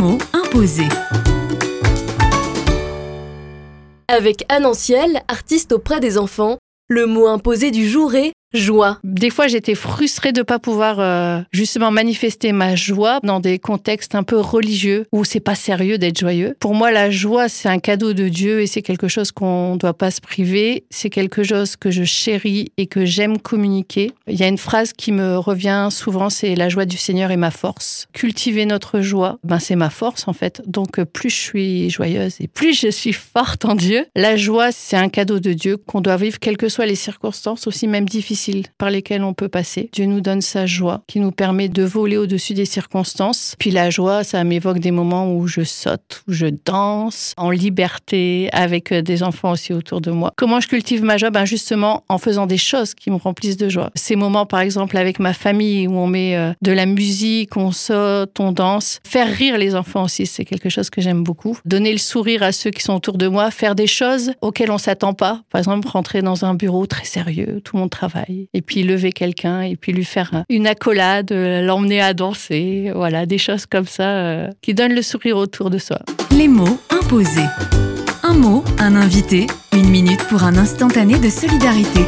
mots imposés. Avec Anne Anciel, artiste auprès des enfants, le mot imposé du jour est joie. Des fois, j'étais frustrée de pas pouvoir euh, justement manifester ma joie dans des contextes un peu religieux où c'est pas sérieux d'être joyeux. Pour moi, la joie, c'est un cadeau de Dieu et c'est quelque chose qu'on doit pas se priver. C'est quelque chose que je chéris et que j'aime communiquer. Il y a une phrase qui me revient souvent, c'est la joie du Seigneur est ma force. Cultiver notre joie, ben c'est ma force en fait. Donc plus je suis joyeuse et plus je suis forte en Dieu. La joie, c'est un cadeau de Dieu qu'on doit vivre quelles que soient les circonstances, aussi même difficiles par lesquelles on peut passer. Dieu nous donne sa joie qui nous permet de voler au-dessus des circonstances. Puis la joie, ça m'évoque des moments où je saute, où je danse en liberté avec euh, des enfants aussi autour de moi. Comment je cultive ma joie? Ben Justement en faisant des choses qui me remplissent de joie. Ces moments, par exemple, avec ma famille où on met euh, de la musique, on saute, on danse. Faire rire les enfants aussi, c'est quelque chose que j'aime beaucoup. Donner le sourire à ceux qui sont autour de moi, faire des choses auxquelles on s'attend pas. Par exemple, rentrer dans un bureau très sérieux, tout le monde travaille et puis lever quelqu'un et puis lui faire une accolade, euh, l'emmener à danser, voilà, des choses comme ça euh, qui donnent le sourire autour de soi. Les mots imposés. Un mot, un invité, une minute pour un instantané de solidarité.